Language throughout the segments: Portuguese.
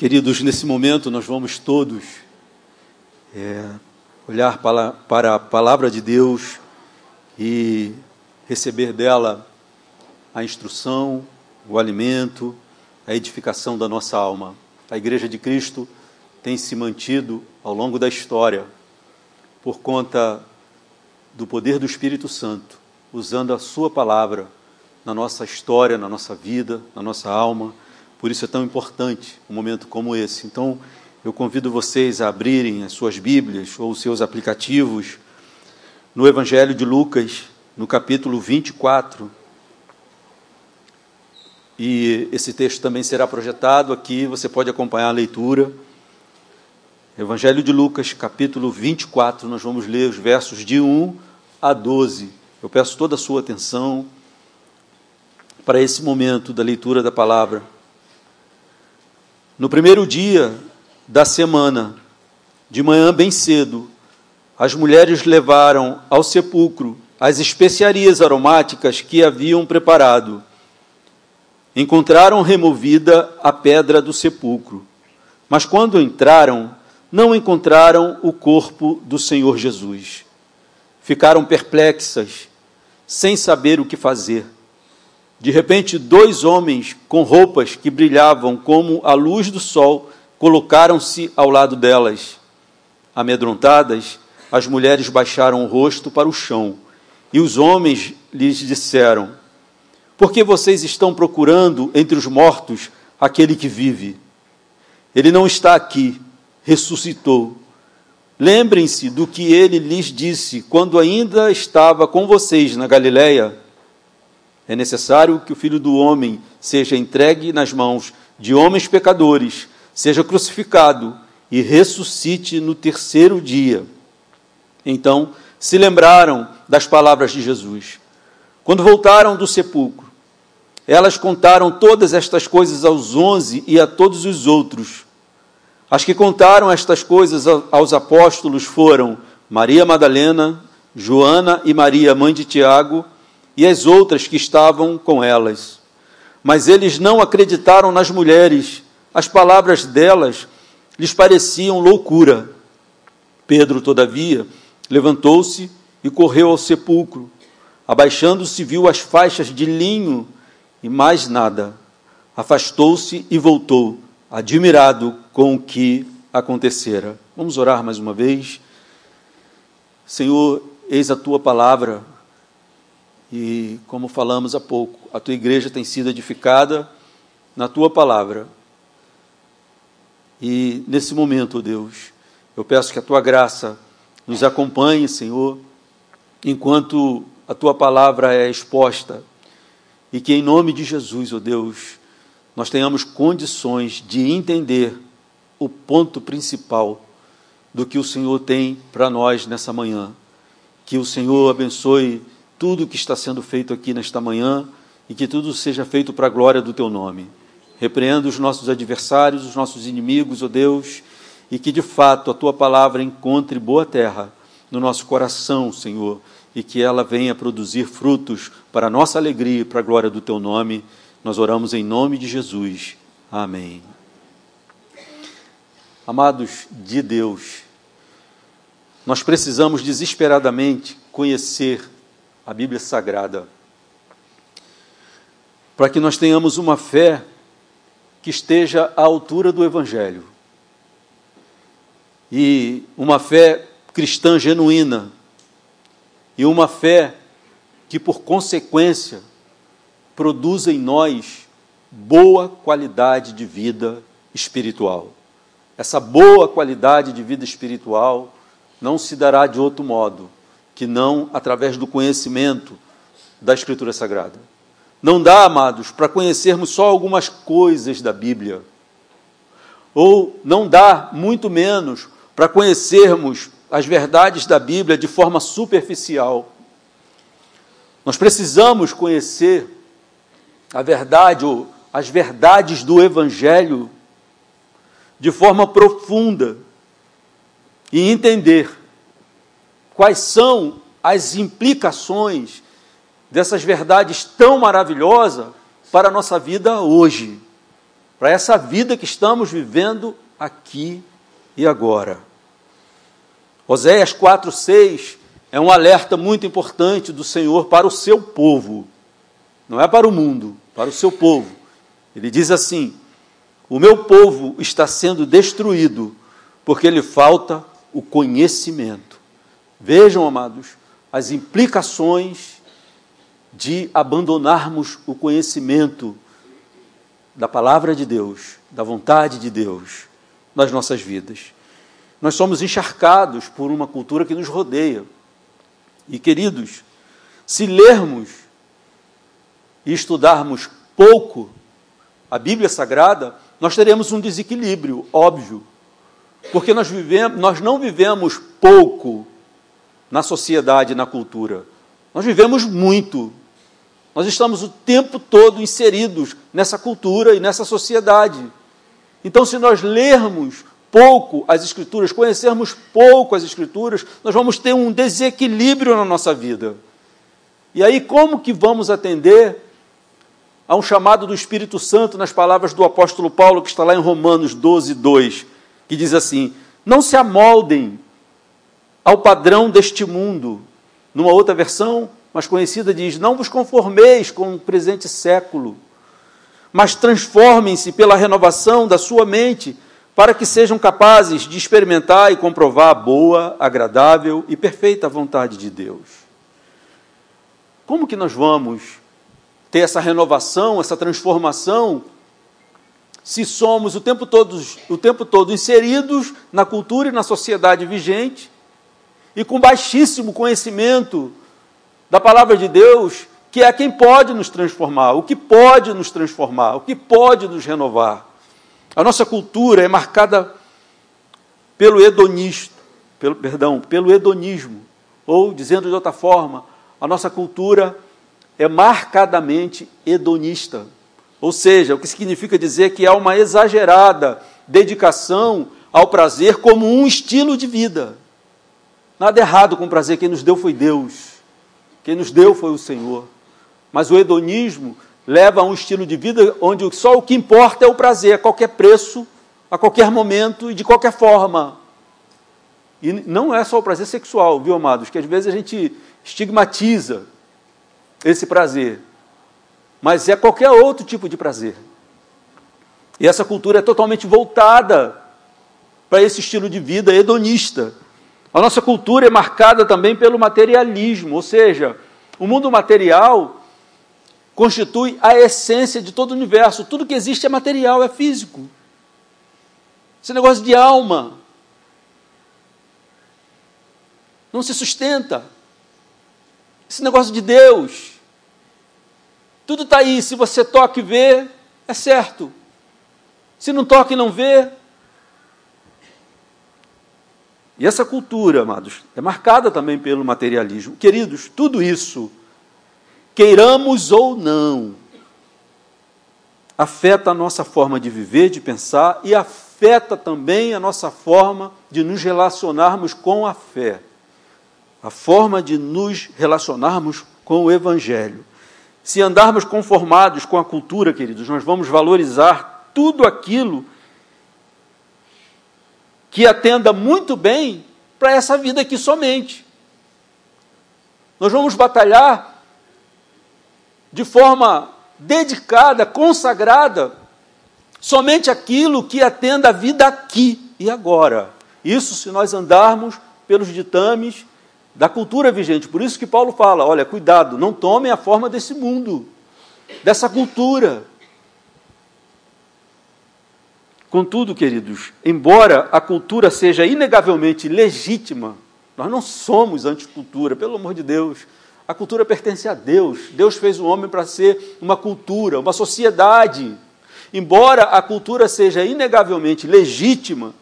Queridos, nesse momento nós vamos todos é, olhar para, para a palavra de Deus e receber dela a instrução, o alimento, a edificação da nossa alma. A Igreja de Cristo tem se mantido ao longo da história por conta do poder do Espírito Santo, usando a Sua palavra na nossa história, na nossa vida, na nossa alma por isso é tão importante um momento como esse. Então, eu convido vocês a abrirem as suas Bíblias ou os seus aplicativos no Evangelho de Lucas, no capítulo 24. E esse texto também será projetado aqui, você pode acompanhar a leitura. Evangelho de Lucas, capítulo 24, nós vamos ler os versos de 1 a 12. Eu peço toda a sua atenção para esse momento da leitura da palavra. No primeiro dia da semana, de manhã bem cedo, as mulheres levaram ao sepulcro as especiarias aromáticas que haviam preparado. Encontraram removida a pedra do sepulcro, mas quando entraram, não encontraram o corpo do Senhor Jesus. Ficaram perplexas, sem saber o que fazer. De repente, dois homens com roupas que brilhavam como a luz do sol colocaram-se ao lado delas. Amedrontadas, as mulheres baixaram o rosto para o chão e os homens lhes disseram: Por que vocês estão procurando entre os mortos aquele que vive? Ele não está aqui, ressuscitou. Lembrem-se do que ele lhes disse quando ainda estava com vocês na Galileia é necessário que o Filho do Homem seja entregue nas mãos de homens pecadores, seja crucificado e ressuscite no terceiro dia. Então se lembraram das palavras de Jesus. Quando voltaram do sepulcro, elas contaram todas estas coisas aos onze e a todos os outros. As que contaram estas coisas aos apóstolos foram Maria Madalena, Joana e Maria, mãe de Tiago, e as outras que estavam com elas. Mas eles não acreditaram nas mulheres, as palavras delas lhes pareciam loucura. Pedro, todavia, levantou-se e correu ao sepulcro. Abaixando-se, viu as faixas de linho e mais nada. Afastou-se e voltou, admirado com o que acontecera. Vamos orar mais uma vez. Senhor, eis a tua palavra e como falamos há pouco, a tua igreja tem sido edificada na tua palavra. E nesse momento, Deus, eu peço que a tua graça nos acompanhe, Senhor, enquanto a tua palavra é exposta. E que em nome de Jesus, ó oh Deus, nós tenhamos condições de entender o ponto principal do que o Senhor tem para nós nessa manhã. Que o Senhor abençoe tudo que está sendo feito aqui nesta manhã e que tudo seja feito para a glória do teu nome. Repreenda os nossos adversários, os nossos inimigos, ó oh Deus, e que de fato a tua palavra encontre boa terra no nosso coração, Senhor, e que ela venha produzir frutos para a nossa alegria e para a glória do teu nome. Nós oramos em nome de Jesus. Amém. Amados de Deus, nós precisamos desesperadamente conhecer a Bíblia Sagrada, para que nós tenhamos uma fé que esteja à altura do Evangelho e uma fé cristã genuína e uma fé que, por consequência, produza em nós boa qualidade de vida espiritual. Essa boa qualidade de vida espiritual não se dará de outro modo que não através do conhecimento da Escritura Sagrada. Não dá, amados, para conhecermos só algumas coisas da Bíblia. Ou não dá, muito menos, para conhecermos as verdades da Bíblia de forma superficial. Nós precisamos conhecer a verdade ou as verdades do Evangelho de forma profunda e entender quais são as implicações dessas verdades tão maravilhosas para a nossa vida hoje. para essa vida que estamos vivendo aqui e agora. Oséias 4:6 é um alerta muito importante do Senhor para o seu povo. Não é para o mundo, para o seu povo. Ele diz assim: O meu povo está sendo destruído porque lhe falta o conhecimento. Vejam, amados, as implicações de abandonarmos o conhecimento da palavra de Deus, da vontade de Deus nas nossas vidas. Nós somos encharcados por uma cultura que nos rodeia. E, queridos, se lermos e estudarmos pouco a Bíblia Sagrada, nós teremos um desequilíbrio, óbvio. Porque nós, vivemos, nós não vivemos pouco na sociedade na cultura. Nós vivemos muito. Nós estamos o tempo todo inseridos nessa cultura e nessa sociedade. Então, se nós lermos pouco as Escrituras, conhecermos pouco as Escrituras, nós vamos ter um desequilíbrio na nossa vida. E aí, como que vamos atender a um chamado do Espírito Santo nas palavras do apóstolo Paulo, que está lá em Romanos 12, 2, que diz assim: Não se amoldem ao padrão deste mundo. Numa outra versão, mais conhecida, diz: Não vos conformeis com o presente século, mas transformem-se pela renovação da sua mente, para que sejam capazes de experimentar e comprovar a boa, agradável e perfeita vontade de Deus. Como que nós vamos ter essa renovação, essa transformação, se somos o tempo todo, o tempo todo inseridos na cultura e na sociedade vigente e com baixíssimo conhecimento da palavra de Deus, que é quem pode nos transformar, o que pode nos transformar, o que pode nos renovar. A nossa cultura é marcada pelo hedonismo, pelo, perdão, pelo hedonismo, ou dizendo de outra forma, a nossa cultura é marcadamente hedonista. Ou seja, o que significa dizer que há uma exagerada dedicação ao prazer como um estilo de vida. Nada errado com o prazer, quem nos deu foi Deus. Quem nos deu foi o Senhor. Mas o hedonismo leva a um estilo de vida onde só o que importa é o prazer, a qualquer preço, a qualquer momento e de qualquer forma. E não é só o prazer sexual, viu, amados? Que às vezes a gente estigmatiza esse prazer. Mas é qualquer outro tipo de prazer. E essa cultura é totalmente voltada para esse estilo de vida hedonista. A nossa cultura é marcada também pelo materialismo, ou seja, o mundo material constitui a essência de todo o universo. Tudo que existe é material, é físico. Esse negócio de alma não se sustenta. Esse negócio de Deus. Tudo está aí. Se você toca e vê, é certo. Se não toca e não vê. E essa cultura, amados, é marcada também pelo materialismo. Queridos, tudo isso, queiramos ou não, afeta a nossa forma de viver, de pensar e afeta também a nossa forma de nos relacionarmos com a fé a forma de nos relacionarmos com o Evangelho. Se andarmos conformados com a cultura, queridos, nós vamos valorizar tudo aquilo que atenda muito bem para essa vida aqui somente. Nós vamos batalhar de forma dedicada, consagrada, somente aquilo que atenda a vida aqui e agora. Isso se nós andarmos pelos ditames da cultura vigente. Por isso que Paulo fala: olha, cuidado, não tomem a forma desse mundo, dessa cultura. Contudo, queridos, embora a cultura seja inegavelmente legítima, nós não somos anticultura, pelo amor de Deus. A cultura pertence a Deus. Deus fez o homem para ser uma cultura, uma sociedade. Embora a cultura seja inegavelmente legítima,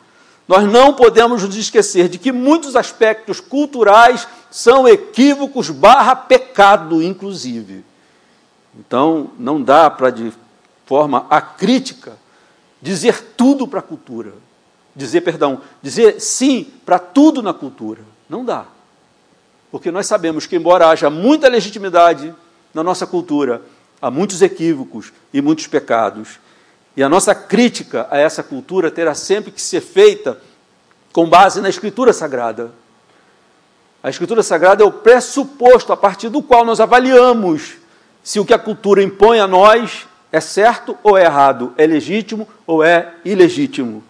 nós não podemos nos esquecer de que muitos aspectos culturais são equívocos barra pecado, inclusive. Então, não dá para, de forma acrítica, dizer tudo para a cultura. Dizer, perdão, dizer sim para tudo na cultura. Não dá. Porque nós sabemos que, embora haja muita legitimidade na nossa cultura, há muitos equívocos e muitos pecados. E a nossa crítica a essa cultura terá sempre que ser feita com base na Escritura Sagrada. A Escritura Sagrada é o pressuposto a partir do qual nós avaliamos se o que a cultura impõe a nós é certo ou é errado, é legítimo ou é ilegítimo.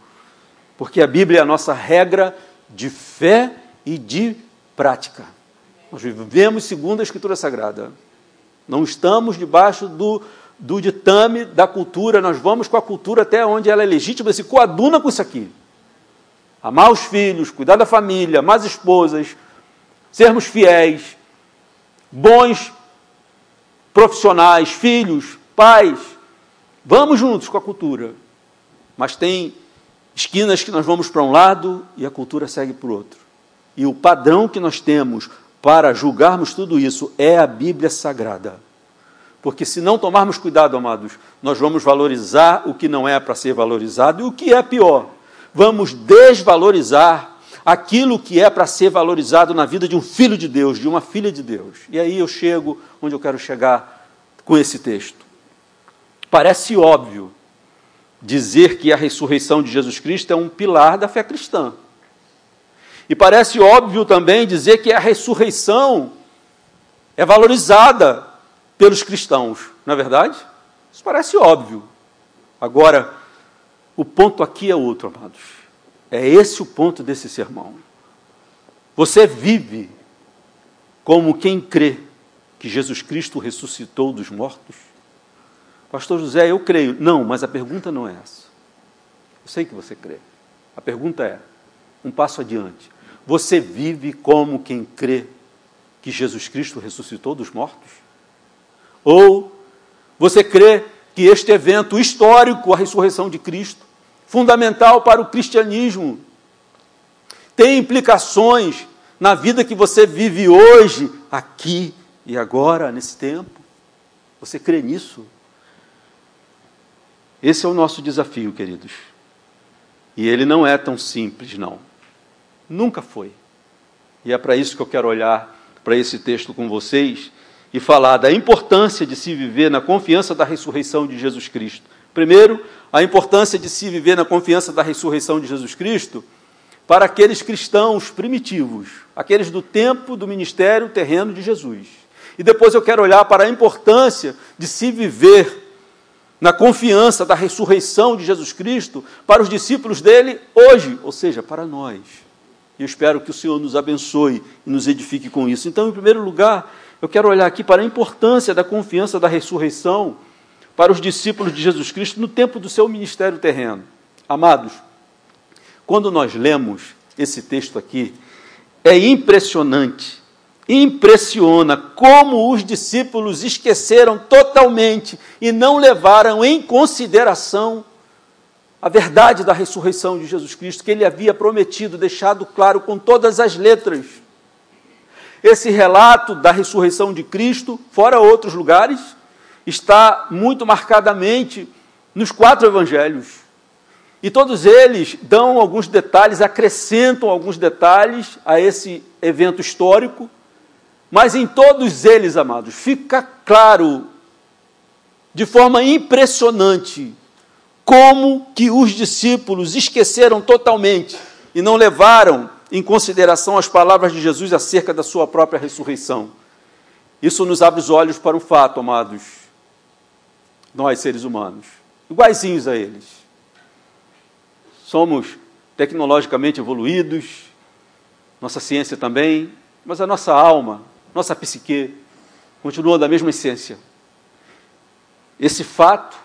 Porque a Bíblia é a nossa regra de fé e de prática. Nós vivemos segundo a Escritura Sagrada. Não estamos debaixo do, do ditame da cultura, nós vamos com a cultura até onde ela é legítima, se coaduna com isso aqui. Amar os filhos, cuidar da família, amar as esposas, sermos fiéis, bons profissionais, filhos, pais. Vamos juntos com a cultura. Mas tem esquinas que nós vamos para um lado e a cultura segue para o outro. E o padrão que nós temos para julgarmos tudo isso é a Bíblia Sagrada. Porque se não tomarmos cuidado, amados, nós vamos valorizar o que não é para ser valorizado e o que é pior, vamos desvalorizar aquilo que é para ser valorizado na vida de um filho de Deus, de uma filha de Deus. E aí eu chego onde eu quero chegar com esse texto. Parece óbvio dizer que a ressurreição de Jesus Cristo é um pilar da fé cristã. E parece óbvio também dizer que a ressurreição é valorizada pelos cristãos, não é verdade? Isso parece óbvio. Agora, o ponto aqui é outro, amados. É esse o ponto desse sermão. Você vive como quem crê que Jesus Cristo ressuscitou dos mortos? Pastor José, eu creio. Não, mas a pergunta não é essa. Eu sei que você crê. A pergunta é: um passo adiante. Você vive como quem crê que Jesus Cristo ressuscitou dos mortos? Ou você crê que este evento histórico, a ressurreição de Cristo, fundamental para o cristianismo, tem implicações na vida que você vive hoje, aqui e agora, nesse tempo? Você crê nisso? Esse é o nosso desafio, queridos. E ele não é tão simples, não. Nunca foi. E é para isso que eu quero olhar para esse texto com vocês e falar da importância de se viver na confiança da ressurreição de Jesus Cristo. Primeiro, a importância de se viver na confiança da ressurreição de Jesus Cristo para aqueles cristãos primitivos, aqueles do tempo do ministério terreno de Jesus. E depois eu quero olhar para a importância de se viver na confiança da ressurreição de Jesus Cristo para os discípulos dele hoje, ou seja, para nós. E eu espero que o Senhor nos abençoe e nos edifique com isso. Então, em primeiro lugar, eu quero olhar aqui para a importância da confiança da ressurreição para os discípulos de Jesus Cristo no tempo do seu ministério terreno. Amados, quando nós lemos esse texto aqui, é impressionante, impressiona como os discípulos esqueceram totalmente e não levaram em consideração a verdade da ressurreição de Jesus Cristo, que ele havia prometido, deixado claro com todas as letras. Esse relato da ressurreição de Cristo, fora outros lugares, está muito marcadamente nos quatro evangelhos. E todos eles dão alguns detalhes, acrescentam alguns detalhes a esse evento histórico, mas em todos eles, amados, fica claro, de forma impressionante, como que os discípulos esqueceram totalmente e não levaram em consideração as palavras de Jesus acerca da sua própria ressurreição. Isso nos abre os olhos para o fato, amados, nós seres humanos, iguaizinhos a eles. Somos tecnologicamente evoluídos, nossa ciência também, mas a nossa alma, nossa psique, continua da mesma essência. Esse fato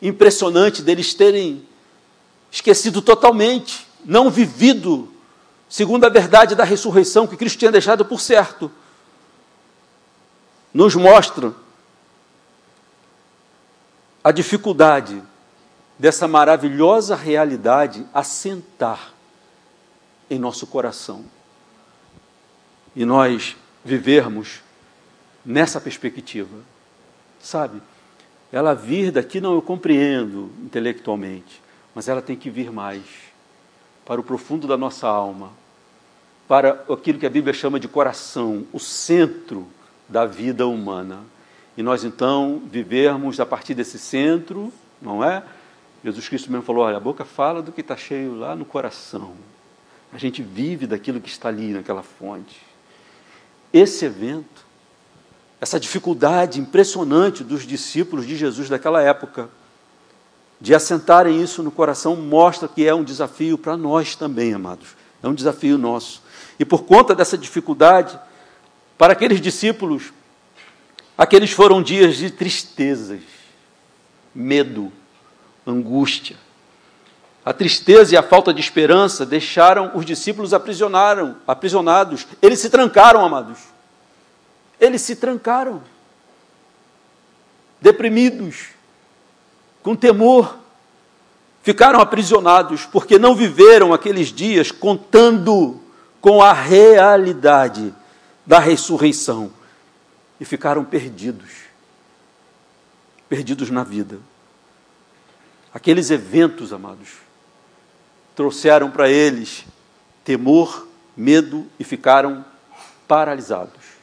impressionante deles terem esquecido totalmente, não vivido segundo a verdade da ressurreição que Cristo tinha deixado por certo, nos mostra a dificuldade dessa maravilhosa realidade assentar em nosso coração e nós vivermos nessa perspectiva, sabe? ela vir daqui não eu compreendo intelectualmente, mas ela tem que vir mais para o profundo da nossa alma, para aquilo que a Bíblia chama de coração, o centro da vida humana. E nós então vivermos a partir desse centro não é? Jesus Cristo mesmo falou: olha, a boca fala do que está cheio lá no coração. A gente vive daquilo que está ali naquela fonte. Esse evento, essa dificuldade impressionante dos discípulos de Jesus daquela época, de assentarem isso no coração, mostra que é um desafio para nós também, amados. É um desafio nosso. E por conta dessa dificuldade, para aqueles discípulos, aqueles foram dias de tristezas, medo, angústia. A tristeza e a falta de esperança deixaram os discípulos aprisionaram, aprisionados. Eles se trancaram, amados. Eles se trancaram. Deprimidos, com temor, ficaram aprisionados porque não viveram aqueles dias contando com a realidade da ressurreição e ficaram perdidos. Perdidos na vida. Aqueles eventos, amados, trouxeram para eles temor, medo e ficaram paralisados.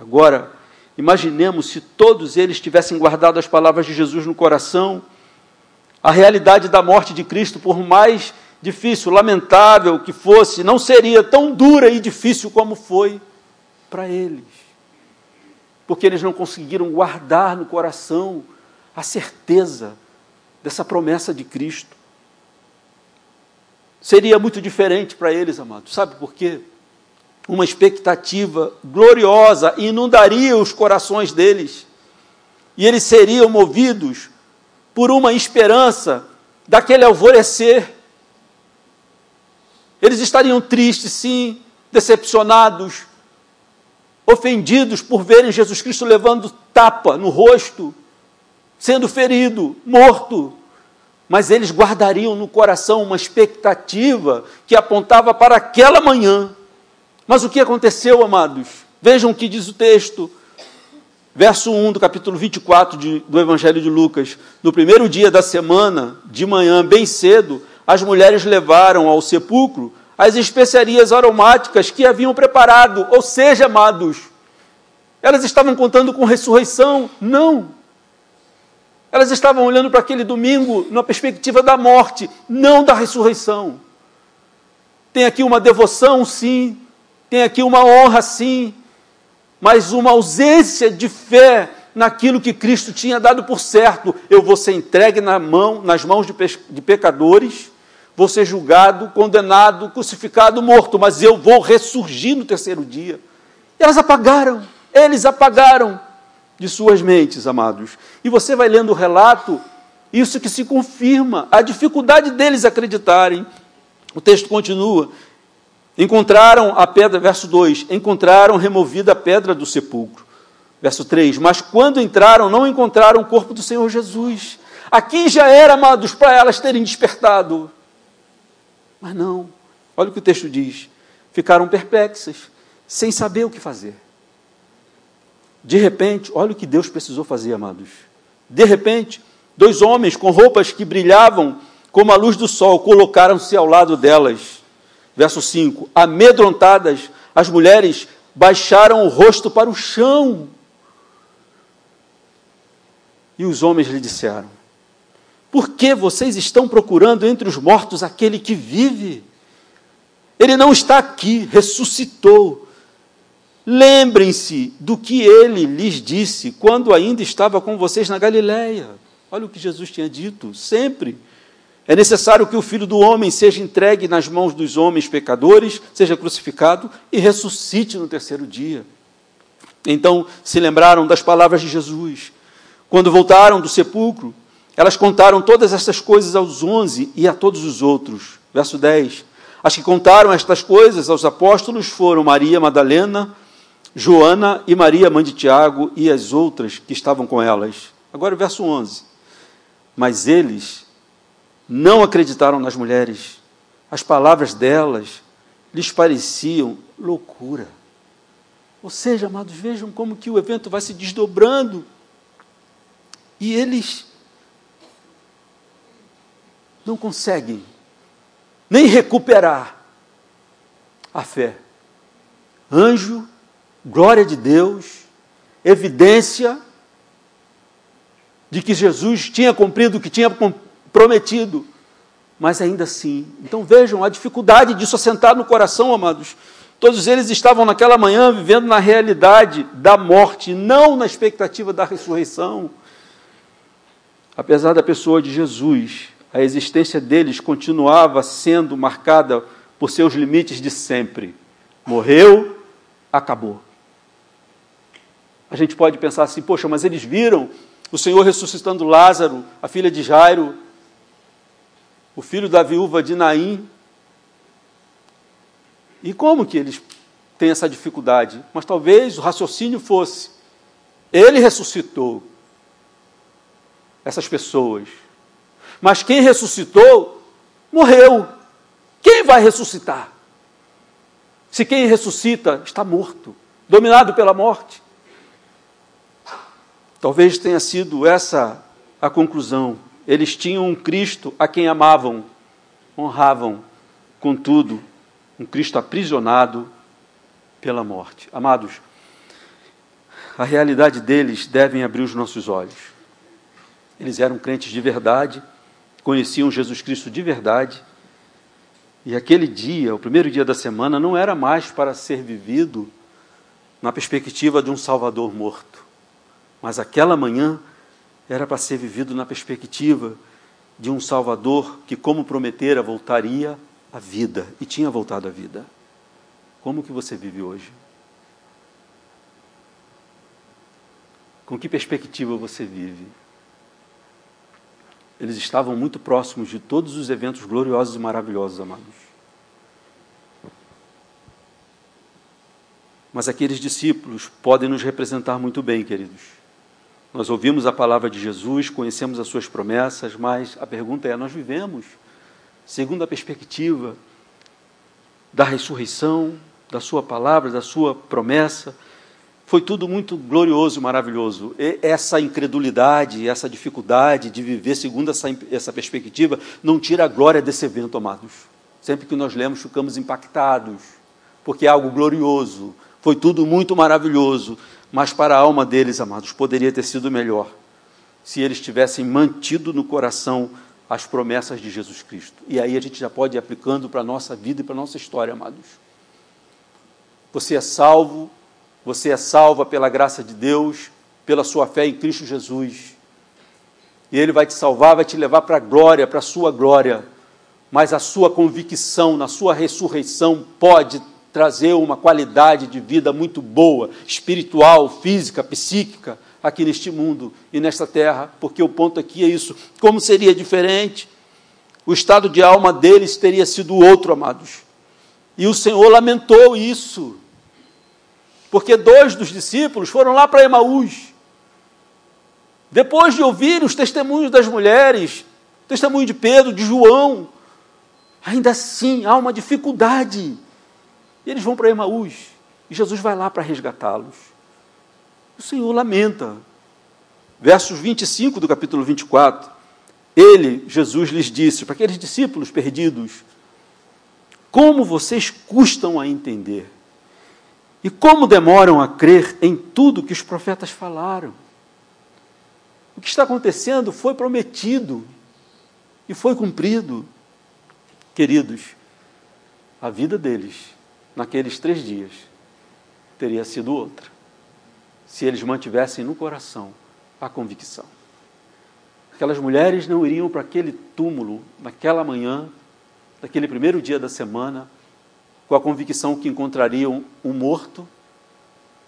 Agora, imaginemos se todos eles tivessem guardado as palavras de Jesus no coração, a realidade da morte de Cristo, por mais difícil, lamentável que fosse, não seria tão dura e difícil como foi para eles. Porque eles não conseguiram guardar no coração a certeza dessa promessa de Cristo seria muito diferente para eles, amados. Sabe por quê? Uma expectativa gloriosa inundaria os corações deles. E eles seriam movidos por uma esperança daquele alvorecer. Eles estariam tristes, sim, decepcionados, ofendidos por verem Jesus Cristo levando tapa no rosto, sendo ferido, morto mas eles guardariam no coração uma expectativa que apontava para aquela manhã. Mas o que aconteceu, amados? Vejam o que diz o texto. Verso 1 do capítulo 24 de, do Evangelho de Lucas. No primeiro dia da semana, de manhã, bem cedo, as mulheres levaram ao sepulcro as especiarias aromáticas que haviam preparado. Ou seja, amados, elas estavam contando com ressurreição? Não. Elas estavam olhando para aquele domingo na perspectiva da morte, não da ressurreição. Tem aqui uma devoção, sim, tem aqui uma honra, sim, mas uma ausência de fé naquilo que Cristo tinha dado por certo. Eu vou ser entregue na mão, nas mãos de, de pecadores, vou ser julgado, condenado, crucificado, morto, mas eu vou ressurgir no terceiro dia. E elas apagaram, eles apagaram de suas mentes, amados. E você vai lendo o relato, isso que se confirma, a dificuldade deles acreditarem. O texto continua. Encontraram a pedra, verso 2: encontraram removida a pedra do sepulcro. Verso 3: Mas quando entraram, não encontraram o corpo do Senhor Jesus. Aqui já era, amados, para elas terem despertado. Mas não, olha o que o texto diz: ficaram perplexas, sem saber o que fazer. De repente, olha o que Deus precisou fazer, amados. De repente, dois homens com roupas que brilhavam como a luz do sol colocaram-se ao lado delas. Verso 5: Amedrontadas, as mulheres baixaram o rosto para o chão. E os homens lhe disseram: Por que vocês estão procurando entre os mortos aquele que vive? Ele não está aqui, ressuscitou. Lembrem-se do que ele lhes disse quando ainda estava com vocês na Galiléia. Olha o que Jesus tinha dito, sempre. É necessário que o filho do homem seja entregue nas mãos dos homens pecadores, seja crucificado e ressuscite no terceiro dia. Então se lembraram das palavras de Jesus. Quando voltaram do sepulcro, elas contaram todas essas coisas aos onze e a todos os outros. Verso 10. As que contaram estas coisas aos apóstolos foram Maria Madalena, Joana e Maria, mãe de Tiago, e as outras que estavam com elas. Agora o verso 11. Mas eles não acreditaram nas mulheres. As palavras delas lhes pareciam loucura. Ou seja, amados, vejam como que o evento vai se desdobrando. E eles não conseguem nem recuperar a fé. Anjo glória de Deus, evidência, de que Jesus tinha cumprido o que tinha prometido, mas ainda assim. Então vejam a dificuldade disso assentar no coração, amados. Todos eles estavam naquela manhã vivendo na realidade da morte, não na expectativa da ressurreição. Apesar da pessoa de Jesus, a existência deles continuava sendo marcada por seus limites de sempre. Morreu, acabou. A gente pode pensar assim, poxa, mas eles viram o Senhor ressuscitando Lázaro, a filha de Jairo, o filho da viúva de Naim. E como que eles têm essa dificuldade? Mas talvez o raciocínio fosse: ele ressuscitou essas pessoas. Mas quem ressuscitou, morreu. Quem vai ressuscitar? Se quem ressuscita está morto, dominado pela morte. Talvez tenha sido essa a conclusão. Eles tinham um Cristo a quem amavam, honravam, contudo, um Cristo aprisionado pela morte. Amados, a realidade deles deve abrir os nossos olhos. Eles eram crentes de verdade, conheciam Jesus Cristo de verdade, e aquele dia, o primeiro dia da semana, não era mais para ser vivido na perspectiva de um Salvador morto, mas aquela manhã era para ser vivido na perspectiva de um Salvador que, como prometera, voltaria à vida e tinha voltado à vida. Como que você vive hoje? Com que perspectiva você vive? Eles estavam muito próximos de todos os eventos gloriosos e maravilhosos, amados. Mas aqueles discípulos podem nos representar muito bem, queridos. Nós ouvimos a palavra de Jesus, conhecemos as suas promessas, mas a pergunta é: nós vivemos segundo a perspectiva da ressurreição, da sua palavra, da sua promessa? Foi tudo muito glorioso e maravilhoso. E essa incredulidade, essa dificuldade de viver segundo essa, essa perspectiva, não tira a glória desse evento, amados. Sempre que nós lemos, ficamos impactados, porque é algo glorioso. Foi tudo muito maravilhoso, mas para a alma deles, amados, poderia ter sido melhor se eles tivessem mantido no coração as promessas de Jesus Cristo. E aí a gente já pode ir aplicando para a nossa vida e para a nossa história, amados. Você é salvo você é salva pela graça de Deus, pela sua fé em Cristo Jesus. E Ele vai te salvar, vai te levar para a glória, para a sua glória. Mas a sua convicção na sua ressurreição pode trazer uma qualidade de vida muito boa, espiritual, física, psíquica, aqui neste mundo e nesta terra, porque o ponto aqui é isso. Como seria diferente? O estado de alma deles teria sido outro, amados. E o Senhor lamentou isso porque dois dos discípulos foram lá para Emaús. Depois de ouvir os testemunhos das mulheres, testemunho de Pedro, de João, ainda assim há uma dificuldade. E eles vão para Emaús. E Jesus vai lá para resgatá-los. O Senhor lamenta. Versos 25 do capítulo 24. Ele, Jesus, lhes disse para aqueles discípulos perdidos: Como vocês custam a entender? E como demoram a crer em tudo que os profetas falaram? O que está acontecendo foi prometido e foi cumprido. Queridos, a vida deles, naqueles três dias, teria sido outra, se eles mantivessem no coração a convicção. Aquelas mulheres não iriam para aquele túmulo naquela manhã, naquele primeiro dia da semana, com a convicção que encontrariam um morto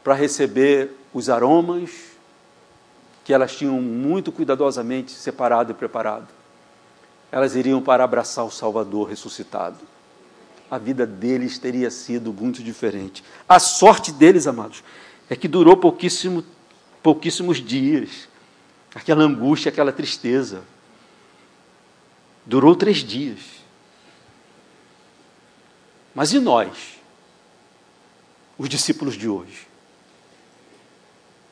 para receber os aromas que elas tinham muito cuidadosamente separado e preparado. Elas iriam para abraçar o Salvador ressuscitado. A vida deles teria sido muito diferente. A sorte deles, amados, é que durou pouquíssimo, pouquíssimos dias. Aquela angústia, aquela tristeza. Durou três dias. Mas e nós, os discípulos de hoje?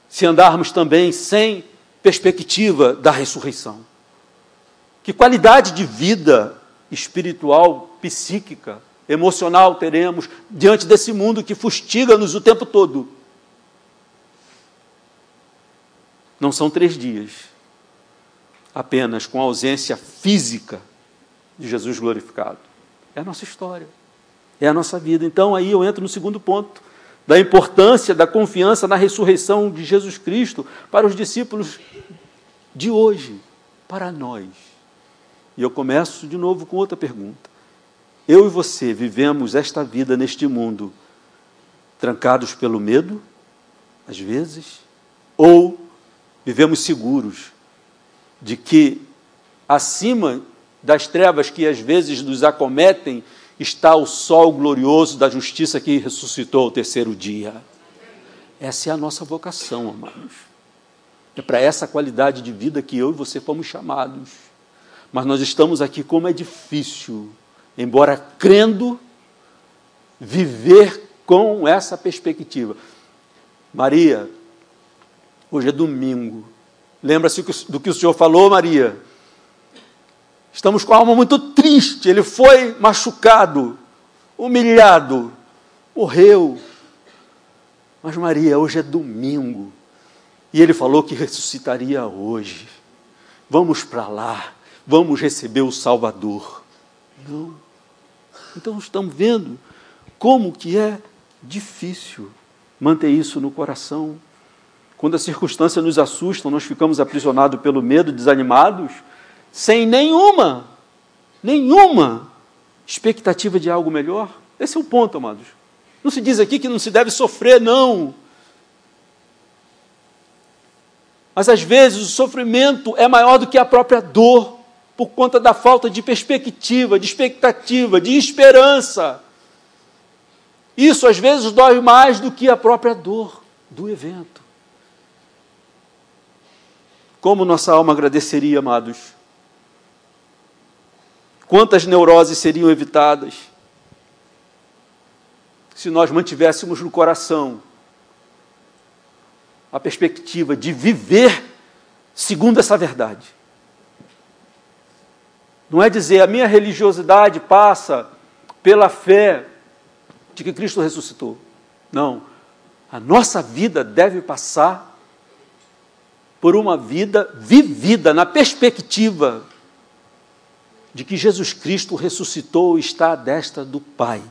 Se andarmos também sem perspectiva da ressurreição, que qualidade de vida espiritual, psíquica, emocional teremos diante desse mundo que fustiga-nos o tempo todo? Não são três dias, apenas com a ausência física de Jesus glorificado. É a nossa história, é a nossa vida. Então aí eu entro no segundo ponto da importância da confiança na ressurreição de Jesus Cristo para os discípulos de hoje, para nós. E eu começo de novo com outra pergunta. Eu e você vivemos esta vida neste mundo trancados pelo medo, às vezes, ou vivemos seguros de que acima das trevas que às vezes nos acometem está o sol glorioso da justiça que ressuscitou ao terceiro dia. Essa é a nossa vocação, amados. É para essa qualidade de vida que eu e você fomos chamados. Mas nós estamos aqui como é difícil, embora crendo, viver com essa perspectiva. Maria, hoje é domingo. Lembra-se do que o Senhor falou, Maria? Estamos com a alma muito triste. Ele foi machucado, humilhado, morreu. Mas Maria, hoje é domingo. E ele falou que ressuscitaria hoje. Vamos para lá, vamos receber o Salvador. Não. Então estamos vendo como que é difícil manter isso no coração. Quando as circunstâncias nos assustam, nós ficamos aprisionados pelo medo, desanimados, sem nenhuma, nenhuma expectativa de algo melhor. Esse é o ponto, amados. Não se diz aqui que não se deve sofrer, não. Mas às vezes o sofrimento é maior do que a própria dor, por conta da falta de perspectiva, de expectativa, de esperança. Isso às vezes dói mais do que a própria dor do evento. Como nossa alma agradeceria, amados? Quantas neuroses seriam evitadas se nós mantivéssemos no coração a perspectiva de viver segundo essa verdade. Não é dizer a minha religiosidade passa pela fé de que Cristo ressuscitou. Não. A nossa vida deve passar por uma vida vivida na perspectiva de que Jesus Cristo ressuscitou e está à destra do Pai,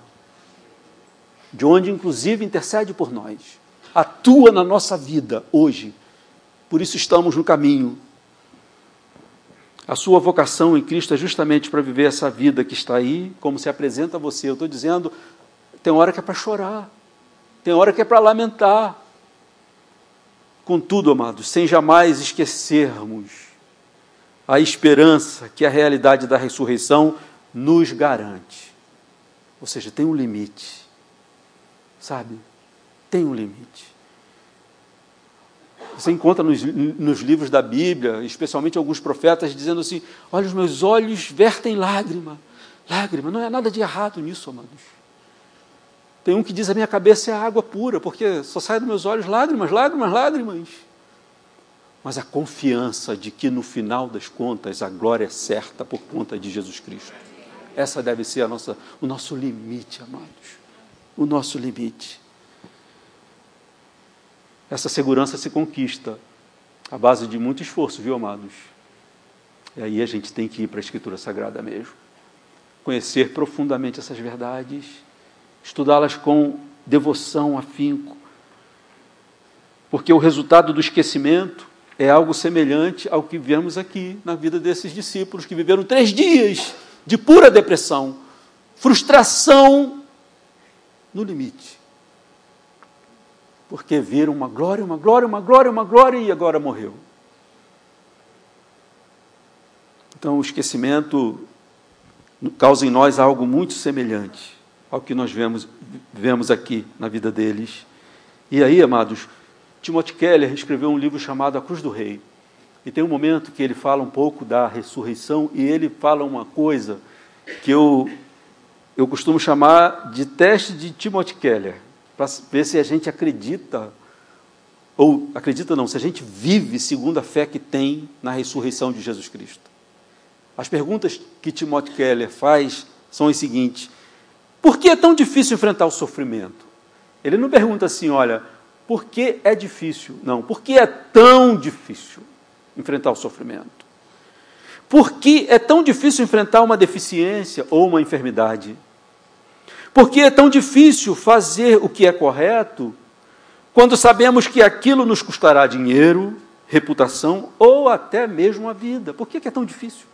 de onde inclusive intercede por nós atua na nossa vida hoje. Por isso estamos no caminho. A sua vocação em Cristo é justamente para viver essa vida que está aí, como se apresenta a você. Eu estou dizendo, tem hora que é para chorar, tem hora que é para lamentar. Contudo, amados, sem jamais esquecermos a esperança que a realidade da ressurreição nos garante. Ou seja, tem um limite, sabe? tem um limite. Você encontra nos, nos, livros da Bíblia, especialmente alguns profetas, dizendo assim: Olha, os meus olhos vertem lágrima. Lágrima, não é nada de errado nisso, amados. Tem um que diz: A minha cabeça é água pura, porque só sai dos meus olhos lágrimas, lágrimas, lágrimas. Mas a confiança de que no final das contas a glória é certa por conta de Jesus Cristo. Essa deve ser a nossa, o nosso limite, amados. O nosso limite. Essa segurança se conquista à base de muito esforço, viu, amados? E aí a gente tem que ir para a Escritura Sagrada mesmo. Conhecer profundamente essas verdades, estudá-las com devoção, afinco. Porque o resultado do esquecimento é algo semelhante ao que vemos aqui na vida desses discípulos que viveram três dias de pura depressão, frustração no limite porque viram uma glória, uma glória, uma glória, uma glória e agora morreu. Então, o esquecimento causa em nós algo muito semelhante ao que nós vemos, vemos aqui na vida deles. E aí, amados, Timothy Keller escreveu um livro chamado A Cruz do Rei. E tem um momento que ele fala um pouco da ressurreição e ele fala uma coisa que eu, eu costumo chamar de teste de Timothy Keller para ver se a gente acredita, ou acredita não, se a gente vive segundo a fé que tem na ressurreição de Jesus Cristo. As perguntas que Timothy Keller faz são as seguintes: por que é tão difícil enfrentar o sofrimento? Ele não pergunta assim, olha, por que é difícil? Não, por que é tão difícil enfrentar o sofrimento? Por que é tão difícil enfrentar uma deficiência ou uma enfermidade? Por que é tão difícil fazer o que é correto quando sabemos que aquilo nos custará dinheiro, reputação ou até mesmo a vida? Por que é tão difícil?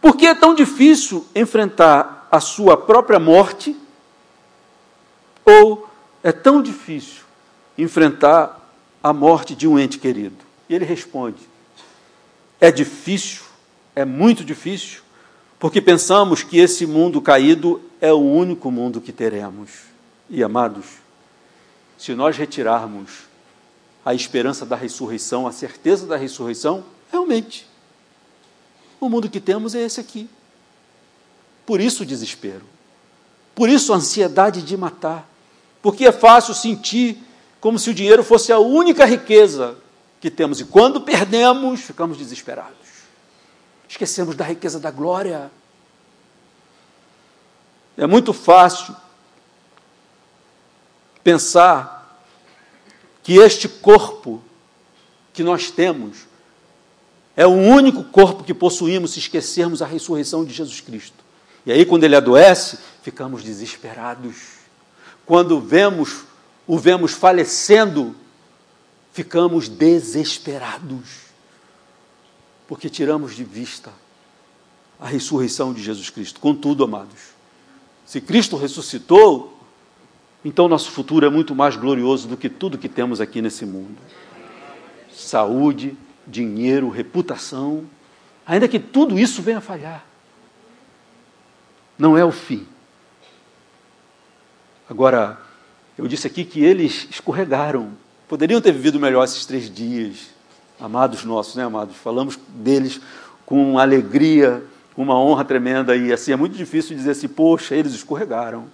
Por que é tão difícil enfrentar a sua própria morte? Ou é tão difícil enfrentar a morte de um ente querido? E ele responde: é difícil, é muito difícil, porque pensamos que esse mundo caído é o único mundo que teremos. E amados, se nós retirarmos a esperança da ressurreição, a certeza da ressurreição, realmente, o mundo que temos é esse aqui. Por isso o desespero. Por isso a ansiedade de matar. Porque é fácil sentir como se o dinheiro fosse a única riqueza que temos. E quando perdemos, ficamos desesperados. Esquecemos da riqueza da glória. É muito fácil pensar que este corpo que nós temos é o único corpo que possuímos se esquecermos a ressurreição de Jesus Cristo. E aí, quando ele adoece, ficamos desesperados. Quando vemos o vemos falecendo, ficamos desesperados, porque tiramos de vista a ressurreição de Jesus Cristo. Contudo, amados, se Cristo ressuscitou, então nosso futuro é muito mais glorioso do que tudo que temos aqui nesse mundo. Saúde, dinheiro, reputação, ainda que tudo isso venha a falhar, não é o fim. Agora, eu disse aqui que eles escorregaram, poderiam ter vivido melhor esses três dias, amados nossos, né, amados? Falamos deles com alegria, uma honra tremenda, e assim é muito difícil dizer assim, poxa, eles escorregaram.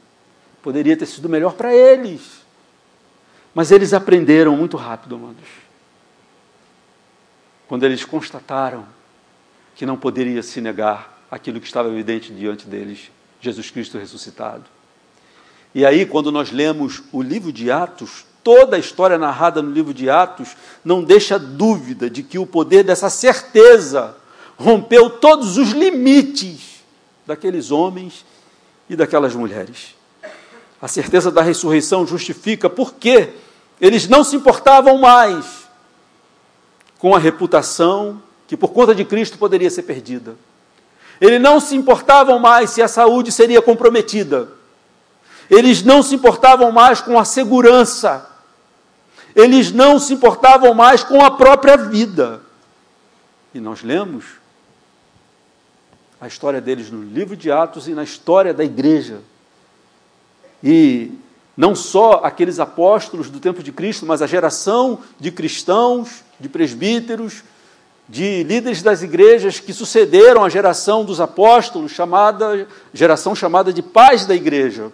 Poderia ter sido melhor para eles. Mas eles aprenderam muito rápido, amados quando eles constataram que não poderia se negar aquilo que estava evidente diante deles, Jesus Cristo ressuscitado. E aí, quando nós lemos o livro de Atos, toda a história narrada no livro de Atos não deixa dúvida de que o poder dessa certeza rompeu todos os limites daqueles homens e daquelas mulheres. A certeza da ressurreição justifica porque eles não se importavam mais com a reputação que por conta de Cristo poderia ser perdida. Eles não se importavam mais se a saúde seria comprometida. Eles não se importavam mais com a segurança. Eles não se importavam mais com a própria vida. E nós lemos a história deles no livro de Atos e na história da igreja. E não só aqueles apóstolos do tempo de Cristo, mas a geração de cristãos, de presbíteros, de líderes das igrejas que sucederam a geração dos apóstolos, chamada geração chamada de pais da igreja.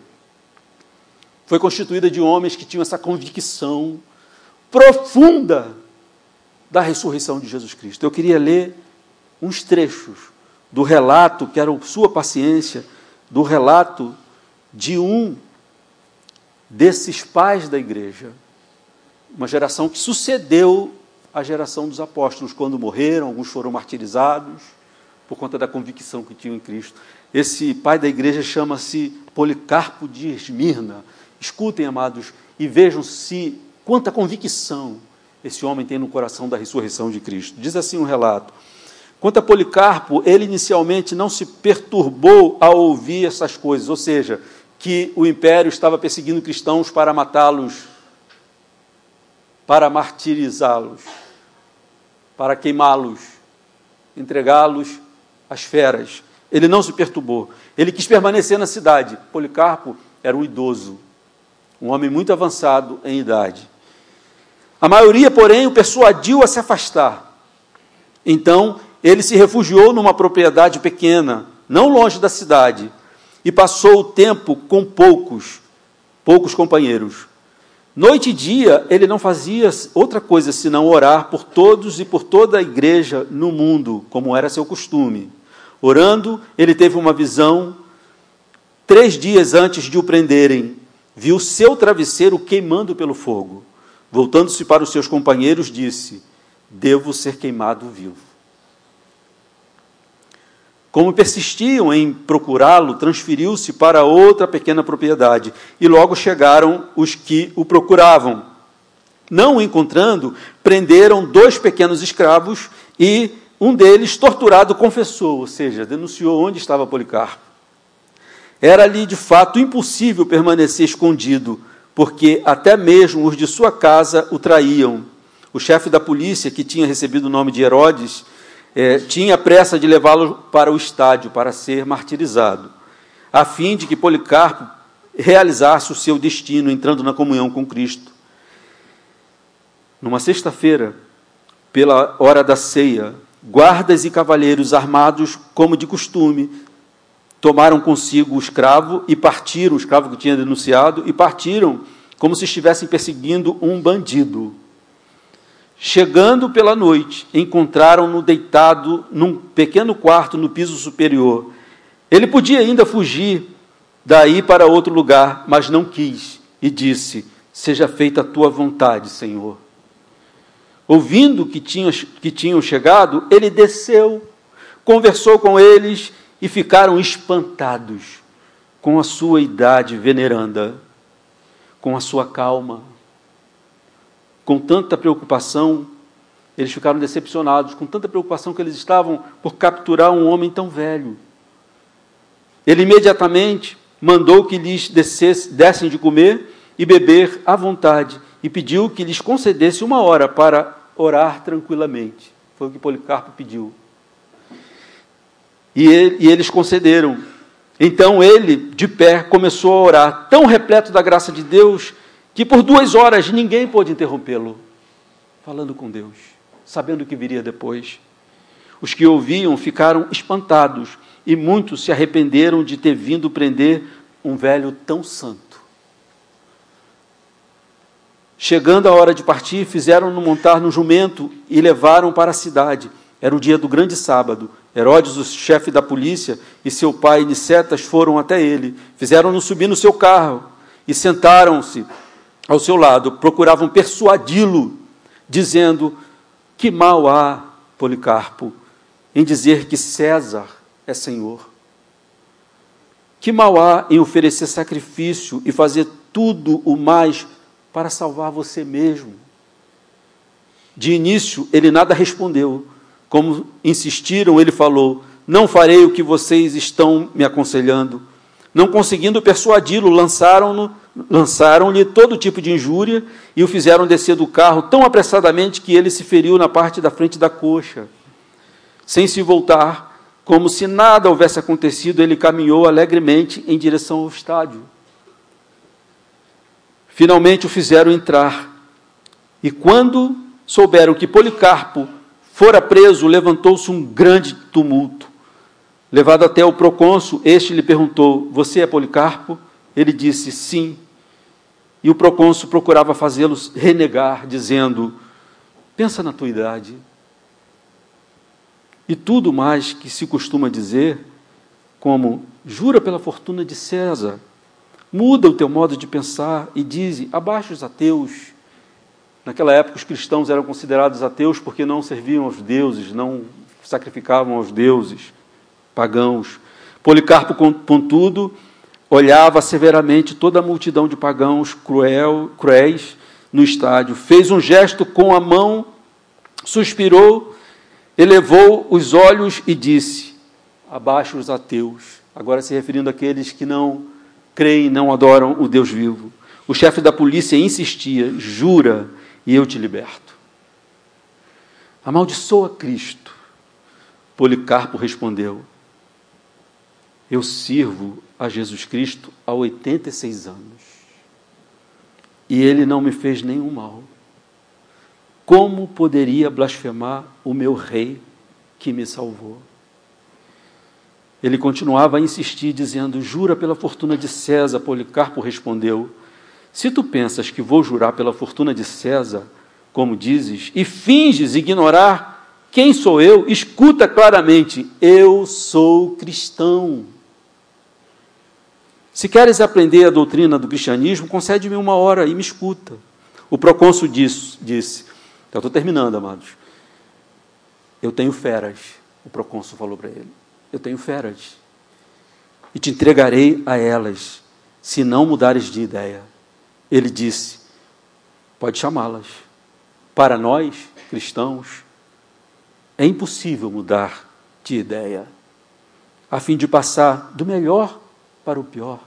Foi constituída de homens que tinham essa convicção profunda da ressurreição de Jesus Cristo. Eu queria ler uns trechos do relato, que era sua paciência, do relato de um desses pais da igreja, uma geração que sucedeu a geração dos apóstolos, quando morreram, alguns foram martirizados por conta da convicção que tinham em Cristo. Esse pai da igreja chama-se Policarpo de Esmirna. Escutem, amados, e vejam se quanta convicção esse homem tem no coração da ressurreição de Cristo. Diz assim um relato. Quanto a Policarpo, ele inicialmente não se perturbou ao ouvir essas coisas, ou seja, que o império estava perseguindo cristãos para matá-los, para martirizá-los, para queimá-los, entregá-los às feras. Ele não se perturbou. Ele quis permanecer na cidade. Policarpo era um idoso, um homem muito avançado em idade. A maioria, porém, o persuadiu a se afastar. Então, ele se refugiou numa propriedade pequena, não longe da cidade e passou o tempo com poucos, poucos companheiros. Noite e dia ele não fazia outra coisa senão orar por todos e por toda a igreja no mundo, como era seu costume. Orando, ele teve uma visão. Três dias antes de o prenderem, viu seu travesseiro queimando pelo fogo. Voltando-se para os seus companheiros, disse: Devo ser queimado vivo. Como persistiam em procurá-lo, transferiu-se para outra pequena propriedade, e logo chegaram os que o procuravam. Não o encontrando, prenderam dois pequenos escravos e um deles, torturado, confessou, ou seja, denunciou onde estava Policarpo. Era-lhe de fato impossível permanecer escondido, porque até mesmo os de sua casa o traíam. O chefe da polícia, que tinha recebido o nome de Herodes, eh, tinha pressa de levá-lo para o estádio para ser martirizado, a fim de que Policarpo realizasse o seu destino entrando na comunhão com Cristo. Numa sexta-feira, pela hora da ceia, guardas e cavalheiros armados, como de costume, tomaram consigo o escravo e partiram, o escravo que tinha denunciado, e partiram como se estivessem perseguindo um bandido. Chegando pela noite, encontraram-no deitado num pequeno quarto no piso superior. Ele podia ainda fugir daí para outro lugar, mas não quis e disse: Seja feita a tua vontade, Senhor. Ouvindo que tinham, que tinham chegado, ele desceu, conversou com eles e ficaram espantados com a sua idade veneranda, com a sua calma. Com tanta preocupação, eles ficaram decepcionados, com tanta preocupação que eles estavam por capturar um homem tão velho. Ele imediatamente mandou que lhes descesse, dessem de comer e beber à vontade e pediu que lhes concedesse uma hora para orar tranquilamente. Foi o que Policarpo pediu. E, ele, e eles concederam. Então ele, de pé, começou a orar, tão repleto da graça de Deus, que por duas horas ninguém pôde interrompê-lo, falando com Deus, sabendo o que viria depois. Os que ouviam ficaram espantados, e muitos se arrependeram de ter vindo prender um velho tão santo. Chegando a hora de partir, fizeram-no montar no jumento e levaram para a cidade. Era o dia do grande sábado. Herodes, o chefe da polícia, e seu pai Nicetas foram até ele. Fizeram-no subir no seu carro e sentaram-se ao seu lado. Procuravam persuadi-lo, dizendo: Que mal há, Policarpo, em dizer que César é senhor? Que mal há em oferecer sacrifício e fazer tudo o mais para salvar você mesmo. De início, ele nada respondeu. Como insistiram, ele falou: Não farei o que vocês estão me aconselhando. Não conseguindo persuadi-lo, lançaram-lhe lançaram todo tipo de injúria e o fizeram descer do carro tão apressadamente que ele se feriu na parte da frente da coxa. Sem se voltar, como se nada houvesse acontecido, ele caminhou alegremente em direção ao estádio. Finalmente o fizeram entrar. E quando souberam que Policarpo fora preso, levantou-se um grande tumulto. Levado até o procônsul, este lhe perguntou: Você é Policarpo? Ele disse: Sim. E o procônsul procurava fazê-los renegar, dizendo: Pensa na tua idade. E tudo mais que se costuma dizer, como: Jura pela fortuna de César Muda o teu modo de pensar e dize: abaixo os ateus. Naquela época, os cristãos eram considerados ateus porque não serviam aos deuses, não sacrificavam aos deuses pagãos. Policarpo, contudo, olhava severamente toda a multidão de pagãos cruel, cruéis no estádio, fez um gesto com a mão, suspirou, elevou os olhos e disse: Abaixo os ateus. Agora se referindo àqueles que não creem não adoram o Deus vivo. O chefe da polícia insistia: jura e eu te liberto. Amaldiçoa Cristo. Policarpo respondeu: Eu sirvo a Jesus Cristo há 86 anos e ele não me fez nenhum mal. Como poderia blasfemar o meu rei que me salvou? Ele continuava a insistir, dizendo: Jura pela fortuna de César. Policarpo respondeu: Se tu pensas que vou jurar pela fortuna de César, como dizes, e finges ignorar quem sou eu, escuta claramente: eu sou cristão. Se queres aprender a doutrina do cristianismo, concede-me uma hora e me escuta. O procônsul disse, disse estou terminando, amados. Eu tenho feras, o procônsul falou para ele. eu tenho feras, e te entregarei a elas, se não mudares de ideia. Ele disse: Pode chamá-las. Para nós, cristãos, é impossível mudar de ideia, a fim de passar do melhor para o pior.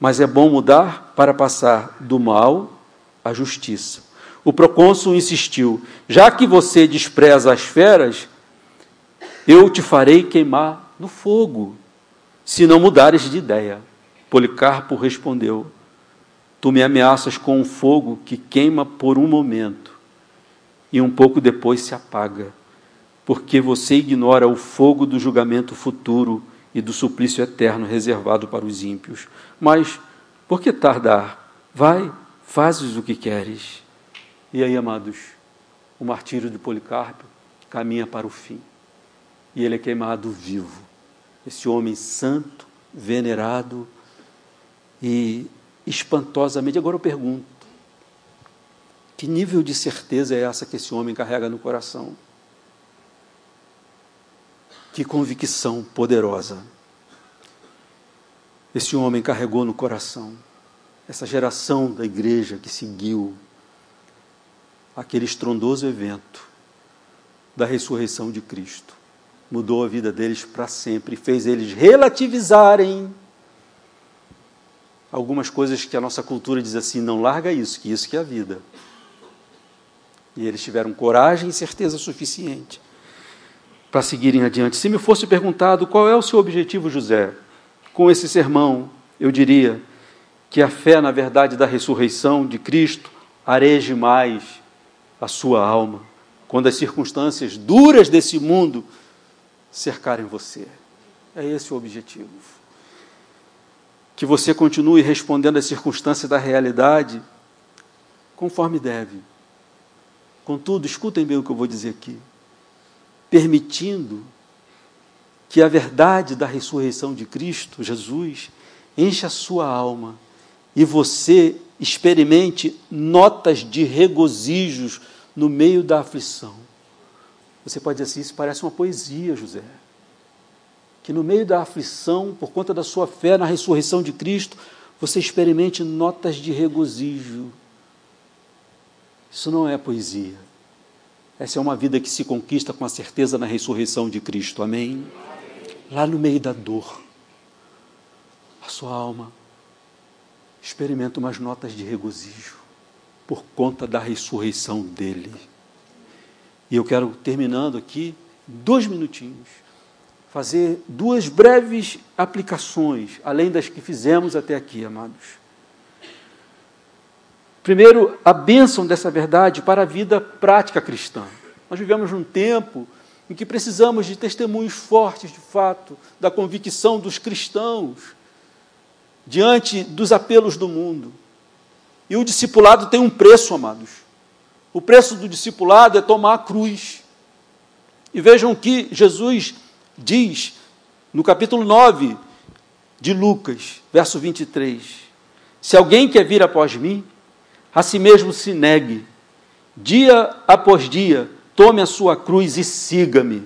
Mas é bom mudar para passar do mal à justiça. O procônsul insistiu: já que você despreza as feras, eu te farei queimar no fogo, se não mudares de ideia. Policarpo respondeu: Tu me ameaças com um fogo que queima por um momento e um pouco depois se apaga, porque você ignora o fogo do julgamento futuro e do suplício eterno reservado para os ímpios. Mas por que tardar? Vai, fazes o que queres. E aí, amados, o martírio de Policarpo caminha para o fim. E ele é queimado vivo. Esse homem santo, venerado e espantosamente. Agora eu pergunto: que nível de certeza é essa que esse homem carrega no coração? Que convicção poderosa esse homem carregou no coração. Essa geração da igreja que seguiu aquele estrondoso evento da ressurreição de Cristo mudou a vida deles para sempre, fez eles relativizarem algumas coisas que a nossa cultura diz assim: não larga isso, que isso que é a vida. E eles tiveram coragem e certeza suficiente para seguirem adiante. Se me fosse perguntado qual é o seu objetivo, José, com esse sermão, eu diria que a fé na verdade da ressurreição de Cristo areje mais a sua alma quando as circunstâncias duras desse mundo cercarem você. É esse o objetivo. Que você continue respondendo às circunstâncias da realidade conforme deve. Contudo, escutem bem o que eu vou dizer aqui permitindo que a verdade da ressurreição de Cristo, Jesus, encha a sua alma e você experimente notas de regozijos no meio da aflição. Você pode dizer assim: isso parece uma poesia, José. Que no meio da aflição, por conta da sua fé na ressurreição de Cristo, você experimente notas de regozijo. Isso não é poesia. Essa é uma vida que se conquista com a certeza na ressurreição de Cristo. Amém? Lá no meio da dor, a sua alma experimenta umas notas de regozijo por conta da ressurreição dele. E eu quero, terminando aqui, dois minutinhos, fazer duas breves aplicações, além das que fizemos até aqui, amados. Primeiro, a bênção dessa verdade para a vida prática cristã. Nós vivemos num tempo em que precisamos de testemunhos fortes, de fato, da convicção dos cristãos diante dos apelos do mundo. E o discipulado tem um preço, amados. O preço do discipulado é tomar a cruz. E vejam que Jesus diz no capítulo 9 de Lucas, verso 23. Se alguém quer vir após mim, a si mesmo se negue, dia após dia, tome a sua cruz e siga-me.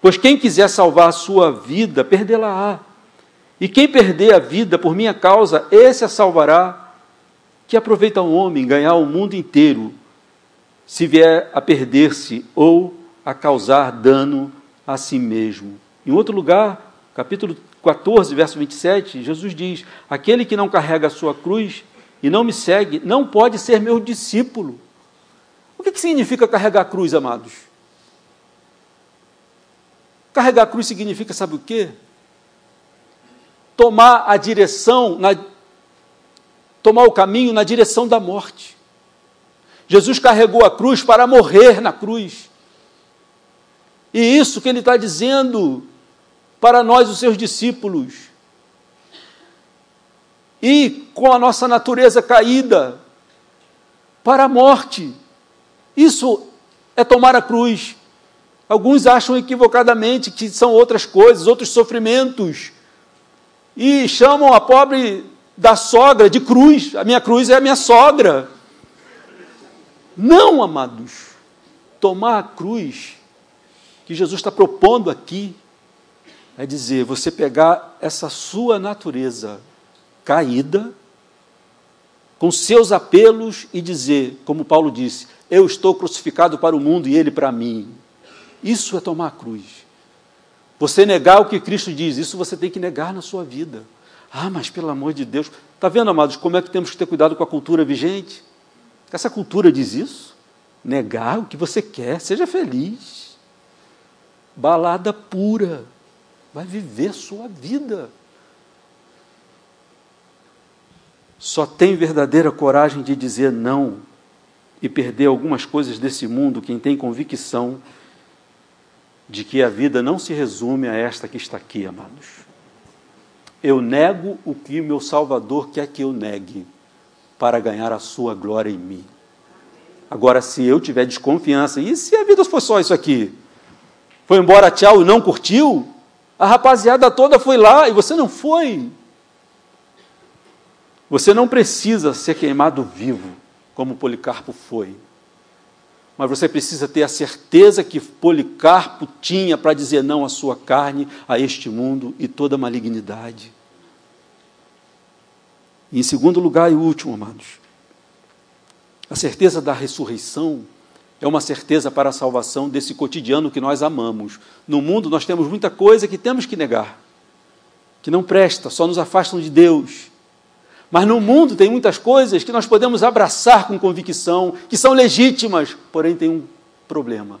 Pois quem quiser salvar a sua vida, perdê-la-á. E quem perder a vida por minha causa, esse a salvará. Que aproveita um homem ganhar o mundo inteiro, se vier a perder-se ou a causar dano a si mesmo. Em outro lugar, capítulo 14, verso 27, Jesus diz: Aquele que não carrega a sua cruz e não me segue, não pode ser meu discípulo. O que, que significa carregar a cruz, amados? Carregar a cruz significa, sabe o quê? Tomar a direção, na, tomar o caminho na direção da morte. Jesus carregou a cruz para morrer na cruz. E isso que ele está dizendo para nós, os seus discípulos e com a nossa natureza caída para a morte. Isso é tomar a cruz. Alguns acham equivocadamente que são outras coisas, outros sofrimentos, e chamam a pobre da sogra de cruz. A minha cruz é a minha sogra. Não, amados. Tomar a cruz que Jesus está propondo aqui é dizer, você pegar essa sua natureza caída, com seus apelos e dizer, como Paulo disse, eu estou crucificado para o mundo e ele para mim. Isso é tomar a cruz. Você negar o que Cristo diz, isso você tem que negar na sua vida. Ah, mas pelo amor de Deus. Está vendo, amados, como é que temos que ter cuidado com a cultura vigente? Essa cultura diz isso. Negar o que você quer, seja feliz. Balada pura. Vai viver sua vida. Só tem verdadeira coragem de dizer não e perder algumas coisas desse mundo quem tem convicção de que a vida não se resume a esta que está aqui, amados. Eu nego o que meu Salvador quer que eu negue, para ganhar a sua glória em mim. Agora, se eu tiver desconfiança, e se a vida for só isso aqui? Foi embora, tchau, e não curtiu? A rapaziada toda foi lá e você não foi. Você não precisa ser queimado vivo, como Policarpo foi mas você precisa ter a certeza que Policarpo tinha para dizer não à sua carne, a este mundo e toda malignidade. E em segundo lugar e último, amados, a certeza da ressurreição é uma certeza para a salvação desse cotidiano que nós amamos. No mundo nós temos muita coisa que temos que negar, que não presta, só nos afastam de Deus. Mas no mundo tem muitas coisas que nós podemos abraçar com convicção, que são legítimas, porém tem um problema.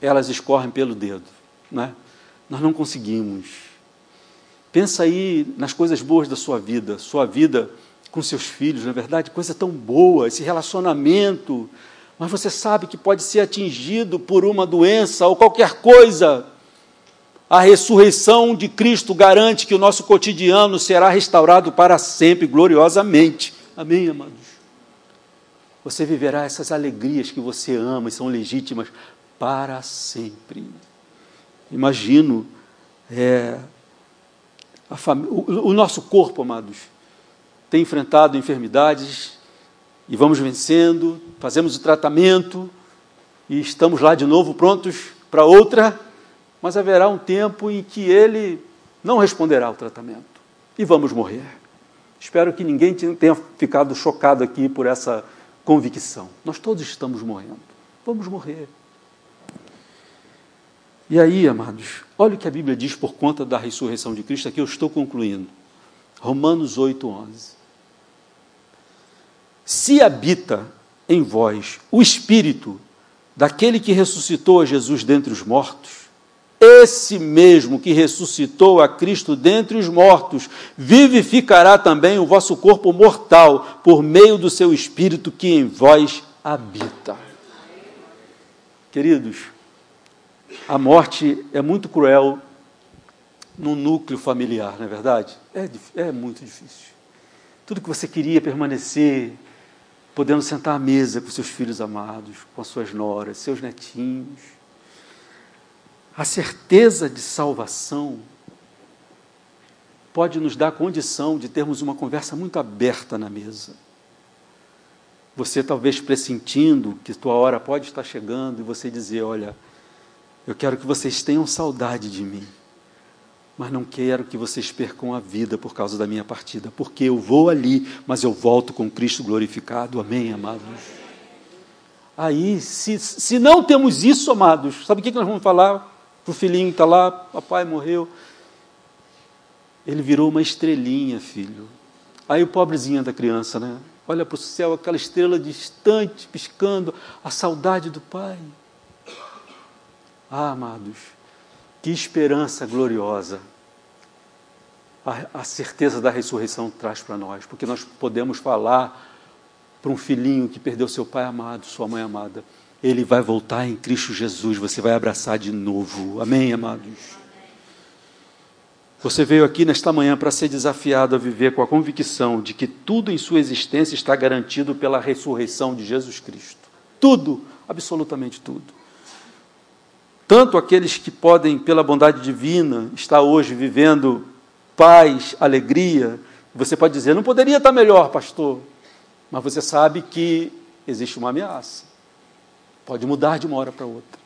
Elas escorrem pelo dedo. Né? Nós não conseguimos. Pensa aí nas coisas boas da sua vida, sua vida com seus filhos, na é verdade, coisa tão boa, esse relacionamento. Mas você sabe que pode ser atingido por uma doença ou qualquer coisa a ressurreição de Cristo garante que o nosso cotidiano será restaurado para sempre, gloriosamente. Amém, amados? Você viverá essas alegrias que você ama e são legítimas para sempre. Imagino é, o, o nosso corpo, amados, tem enfrentado enfermidades e vamos vencendo, fazemos o tratamento e estamos lá de novo prontos para outra mas haverá um tempo em que ele não responderá ao tratamento e vamos morrer. Espero que ninguém tenha ficado chocado aqui por essa convicção. Nós todos estamos morrendo. Vamos morrer. E aí, amados, olha o que a Bíblia diz por conta da ressurreição de Cristo, aqui eu estou concluindo. Romanos 8, 11. Se habita em vós o Espírito daquele que ressuscitou a Jesus dentre os mortos, esse mesmo que ressuscitou a Cristo dentre os mortos, vivificará também o vosso corpo mortal, por meio do seu Espírito que em vós habita. Queridos, a morte é muito cruel no núcleo familiar, não é verdade? É, é muito difícil. Tudo que você queria permanecer, podendo sentar à mesa com seus filhos amados, com as suas noras, seus netinhos, a certeza de salvação pode nos dar condição de termos uma conversa muito aberta na mesa. Você talvez pressentindo que tua hora pode estar chegando e você dizer: Olha, eu quero que vocês tenham saudade de mim, mas não quero que vocês percam a vida por causa da minha partida, porque eu vou ali, mas eu volto com Cristo glorificado. Amém, amados? Aí, se, se não temos isso, amados, sabe o que nós vamos falar? para o filhinho que está lá, papai morreu. Ele virou uma estrelinha, filho. Aí o pobrezinho da criança, né? Olha para o céu, aquela estrela distante, piscando, a saudade do pai. Ah, amados, que esperança gloriosa a, a certeza da ressurreição traz para nós, porque nós podemos falar para um filhinho que perdeu seu pai amado, sua mãe amada ele vai voltar em Cristo Jesus, você vai abraçar de novo. Amém, amados? Você veio aqui nesta manhã para ser desafiado a viver com a convicção de que tudo em sua existência está garantido pela ressurreição de Jesus Cristo. Tudo, absolutamente tudo. Tanto aqueles que podem, pela bondade divina, estar hoje vivendo paz, alegria, você pode dizer, não poderia estar melhor, pastor, mas você sabe que existe uma ameaça. Pode mudar de uma hora para outra.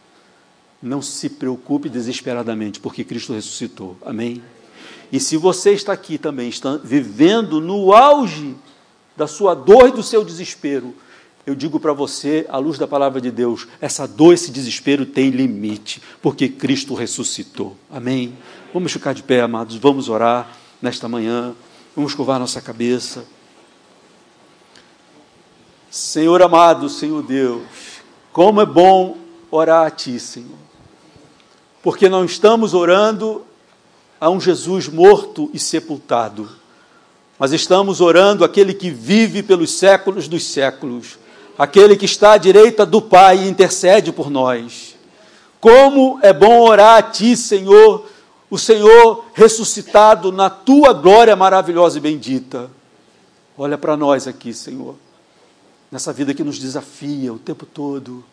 Não se preocupe desesperadamente, porque Cristo ressuscitou. Amém? E se você está aqui também, está vivendo no auge da sua dor e do seu desespero, eu digo para você, à luz da palavra de Deus, essa dor, esse desespero tem limite, porque Cristo ressuscitou. Amém? Vamos ficar de pé, amados, vamos orar nesta manhã, vamos curvar nossa cabeça. Senhor amado, Senhor Deus, como é bom orar a Ti, Senhor, porque não estamos orando a um Jesus morto e sepultado, mas estamos orando aquele que vive pelos séculos dos séculos, aquele que está à direita do Pai e intercede por nós. Como é bom orar a Ti, Senhor, o Senhor ressuscitado na Tua glória maravilhosa e bendita. Olha para nós aqui, Senhor nessa vida que nos desafia o tempo todo.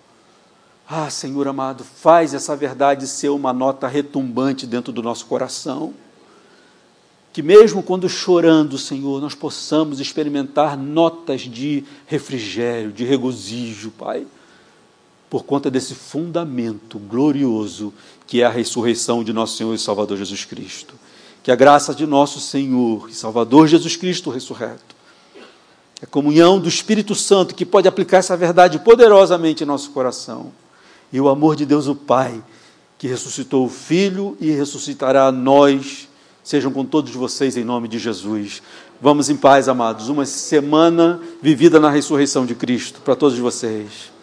Ah, Senhor amado, faz essa verdade ser uma nota retumbante dentro do nosso coração. Que mesmo quando chorando, Senhor, nós possamos experimentar notas de refrigério, de regozijo, Pai, por conta desse fundamento glorioso que é a ressurreição de nosso Senhor e Salvador Jesus Cristo. Que a graça de nosso Senhor e Salvador Jesus Cristo ressurreto a comunhão do Espírito Santo que pode aplicar essa verdade poderosamente em nosso coração. E o amor de Deus, o Pai, que ressuscitou o Filho e ressuscitará nós, sejam com todos vocês em nome de Jesus. Vamos em paz, amados. Uma semana vivida na ressurreição de Cristo para todos vocês.